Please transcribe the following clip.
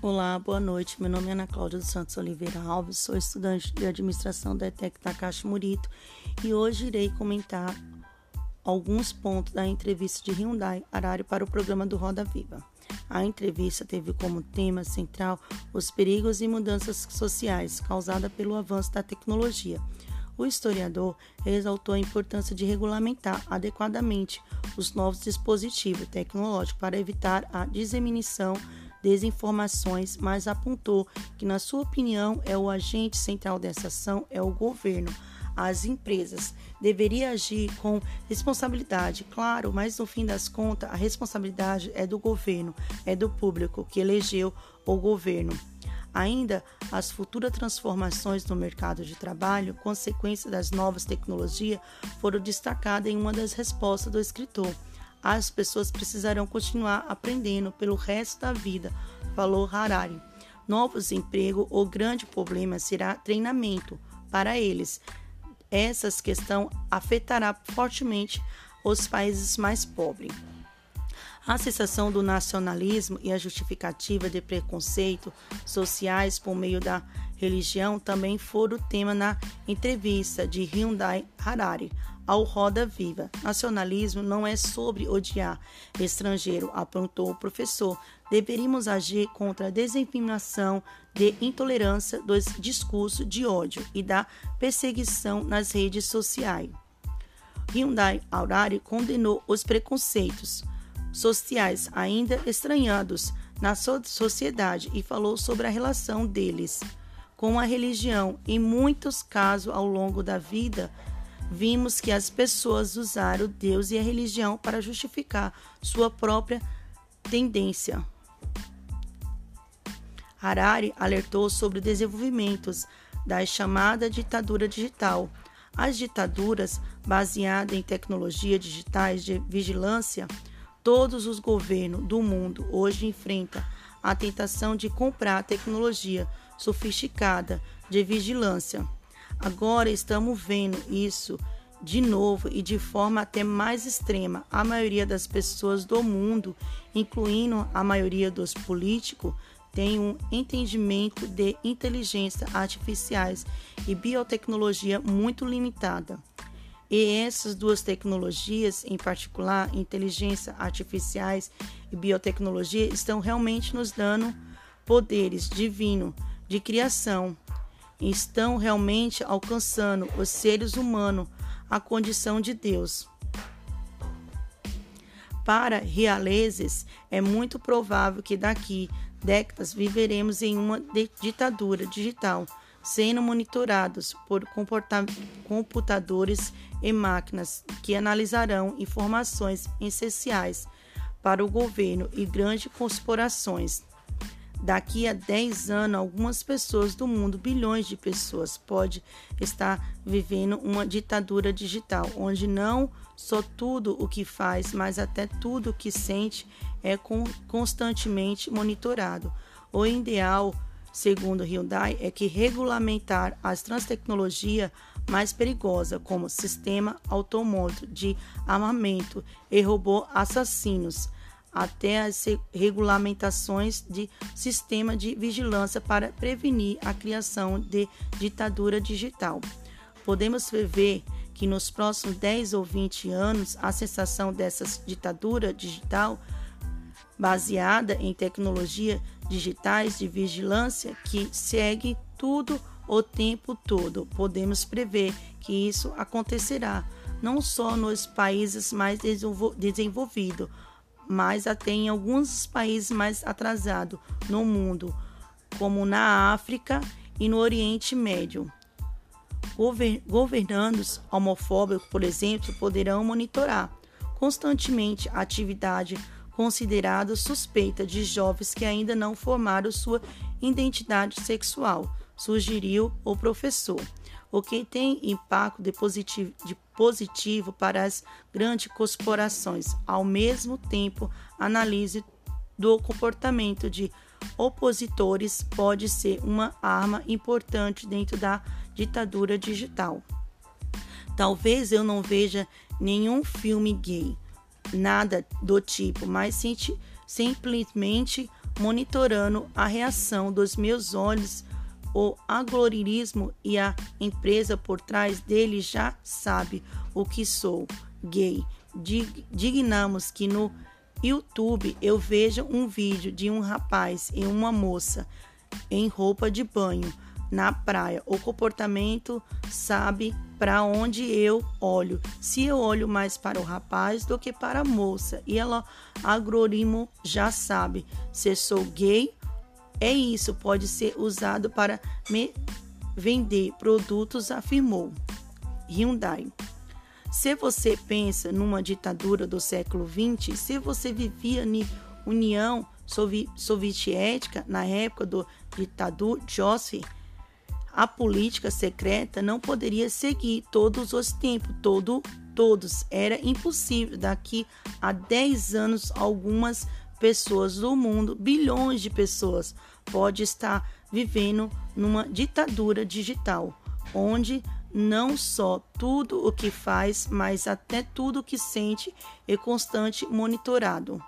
Olá, boa noite. Meu nome é Ana Cláudia dos Santos Oliveira Alves, sou estudante de administração da ETEC Takashi Murito e hoje irei comentar alguns pontos da entrevista de Hyundai Arari para o programa do Roda Viva. A entrevista teve como tema central os perigos e mudanças sociais causadas pelo avanço da tecnologia. O historiador exaltou a importância de regulamentar adequadamente os novos dispositivos tecnológicos para evitar a disseminação desinformações, mas apontou que, na sua opinião, é o agente central dessa ação é o governo. As empresas deveriam agir com responsabilidade, claro, mas no fim das contas, a responsabilidade é do governo, é do público que elegeu o governo. Ainda, as futuras transformações no mercado de trabalho, consequência das novas tecnologias, foram destacadas em uma das respostas do escritor as pessoas precisarão continuar aprendendo pelo resto da vida, falou Harari. Novos empregos, o grande problema será treinamento para eles. Essa questão afetará fortemente os países mais pobres. A sensação do nacionalismo e a justificativa de preconceito sociais por meio da religião também foram tema na entrevista de Hyundai Harari ao Roda Viva. Nacionalismo não é sobre odiar estrangeiro, apontou o professor. Deveríamos agir contra a desinformação de intolerância dos discursos de ódio e da perseguição nas redes sociais. Hyundai Harari condenou os preconceitos sociais ainda estranhados na sociedade e falou sobre a relação deles com a religião. Em muitos casos, ao longo da vida, vimos que as pessoas usaram Deus e a religião para justificar sua própria tendência. Harari alertou sobre desenvolvimentos da chamada ditadura digital. As ditaduras baseadas em tecnologias digitais de vigilância, todos os governos do mundo hoje enfrentam a tentação de comprar tecnologia sofisticada de vigilância. Agora estamos vendo isso de novo e de forma até mais extrema. A maioria das pessoas do mundo, incluindo a maioria dos políticos, tem um entendimento de inteligência artificiais e biotecnologia muito limitada. E essas duas tecnologias, em particular, inteligência artificiais e biotecnologia, estão realmente nos dando poderes divinos de criação estão realmente alcançando os seres humanos a condição de Deus. Para realeses, é muito provável que daqui décadas viveremos em uma ditadura digital, sendo monitorados por computadores e máquinas que analisarão informações essenciais para o governo e grandes corporações. Daqui a 10 anos, algumas pessoas do mundo, bilhões de pessoas, pode estar vivendo uma ditadura digital, onde não só tudo o que faz, mas até tudo o que sente é constantemente monitorado. O ideal, segundo Hyundai, é que regulamentar as transtecnologias mais perigosas, como sistema autônomo de armamento e robô assassinos até as regulamentações de sistema de vigilância para prevenir a criação de ditadura digital. Podemos ver que nos próximos 10 ou 20 anos a sensação dessa ditadura digital baseada em tecnologia digitais de vigilância que segue tudo o tempo todo. Podemos prever que isso acontecerá não só nos países mais desenvolvidos, mas até em alguns países mais atrasados no mundo, como na África e no Oriente Médio. Governandos homofóbicos, por exemplo, poderão monitorar constantemente a atividade considerada suspeita de jovens que ainda não formaram sua identidade sexual, sugeriu o professor o que tem impacto de positivo, de positivo para as grandes corporações. Ao mesmo tempo, análise do comportamento de opositores pode ser uma arma importante dentro da ditadura digital. Talvez eu não veja nenhum filme gay, nada do tipo, mas simplesmente monitorando a reação dos meus olhos. O algoritmo e a empresa por trás dele já sabe o que sou gay. Dignamos que no YouTube eu vejo um vídeo de um rapaz e uma moça em roupa de banho na praia. O comportamento sabe para onde eu olho. Se eu olho mais para o rapaz do que para a moça, e ela algoritmo já sabe se sou gay, é isso, pode ser usado para me vender produtos, afirmou Hyundai. Se você pensa numa ditadura do século XX, se você vivia na União Soviética na época do ditador Joseph, a política secreta não poderia seguir todos os tempos, todo, todos. Era impossível. Daqui a 10 anos, algumas pessoas do mundo, bilhões de pessoas, pode estar vivendo numa ditadura digital, onde não só tudo o que faz, mas até tudo o que sente é constante monitorado.